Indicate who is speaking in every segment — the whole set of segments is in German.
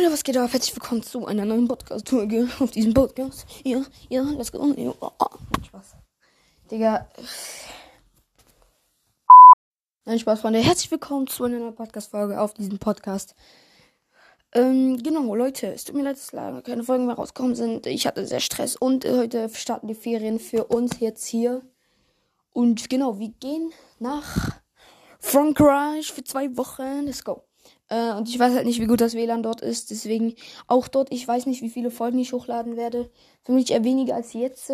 Speaker 1: Freunde, was geht ab? Herzlich willkommen zu einer neuen Podcast-Folge auf diesem Podcast. Ja, ja, let's go. Ja, oh, oh. Spaß. Digga. Nein, Spaß, Freunde. Herzlich willkommen zu einer neuen Podcast-Folge auf diesem Podcast. Ähm, genau, Leute, es tut mir leid, dass leider keine Folgen mehr rausgekommen sind. Ich hatte sehr Stress und äh, heute starten die Ferien für uns jetzt hier. Und genau, wir gehen nach Frankreich für zwei Wochen. Let's go. Äh, und ich weiß halt nicht, wie gut das WLAN dort ist. Deswegen auch dort, ich weiß nicht, wie viele Folgen ich hochladen werde. Für mich eher weniger als jetzt.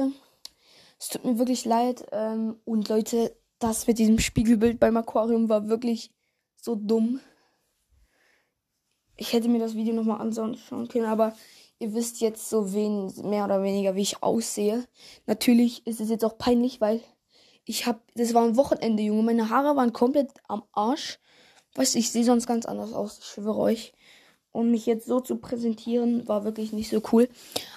Speaker 1: Es tut mir wirklich leid. Ähm, und Leute, das mit diesem Spiegelbild beim Aquarium war wirklich so dumm. Ich hätte mir das Video nochmal anschauen können, aber ihr wisst jetzt so wen, mehr oder weniger, wie ich aussehe. Natürlich ist es jetzt auch peinlich, weil ich habe, das war ein Wochenende, Junge. Meine Haare waren komplett am Arsch. Weiß ich sehe sonst ganz anders aus, ich schwöre euch. Und mich jetzt so zu präsentieren, war wirklich nicht so cool.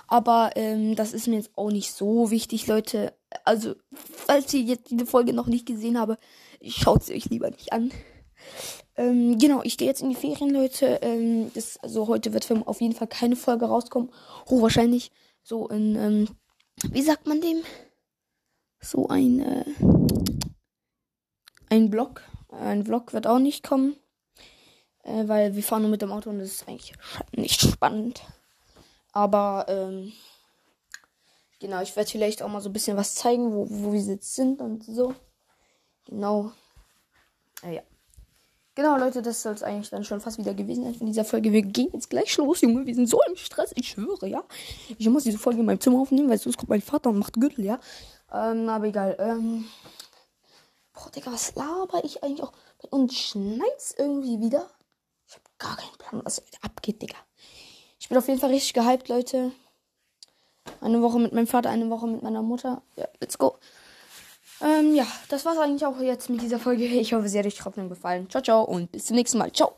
Speaker 1: Aber ähm, das ist mir jetzt auch nicht so wichtig, Leute. Also, falls ihr jetzt diese Folge noch nicht gesehen habt, schaut sie euch lieber nicht an. Ähm, genau, ich gehe jetzt in die Ferien, Leute. Ähm, das, also heute wird für auf jeden Fall keine Folge rauskommen. Hochwahrscheinlich so in, ähm, wie sagt man dem? So ein, äh, ein Blog. Ein Vlog wird auch nicht kommen. Äh, weil wir fahren nur mit dem Auto und das ist eigentlich nicht spannend. Aber, ähm, genau, ich werde vielleicht auch mal so ein bisschen was zeigen, wo, wo wir jetzt sind und so. Genau. Äh, ja. Genau, Leute, das soll es eigentlich dann schon fast wieder gewesen sein von dieser Folge. Wir gehen jetzt gleich los, Junge. Wir sind so im Stress, ich schwöre, ja. Ich muss diese Folge in meinem Zimmer aufnehmen, weil sonst kommt mein Vater und macht Gürtel, ja. Ähm, aber egal. Ähm, Boah, Digga, was laber ich eigentlich auch? Und schneit's irgendwie wieder? Ich hab gar keinen Plan, was wieder abgeht, Digga. Ich bin auf jeden Fall richtig gehypt, Leute. Eine Woche mit meinem Vater, eine Woche mit meiner Mutter. Ja, let's go. Ähm, ja, das war's eigentlich auch jetzt mit dieser Folge. Ich hoffe, sie hat euch trotzdem gefallen. Ciao, ciao und bis zum nächsten Mal. Ciao.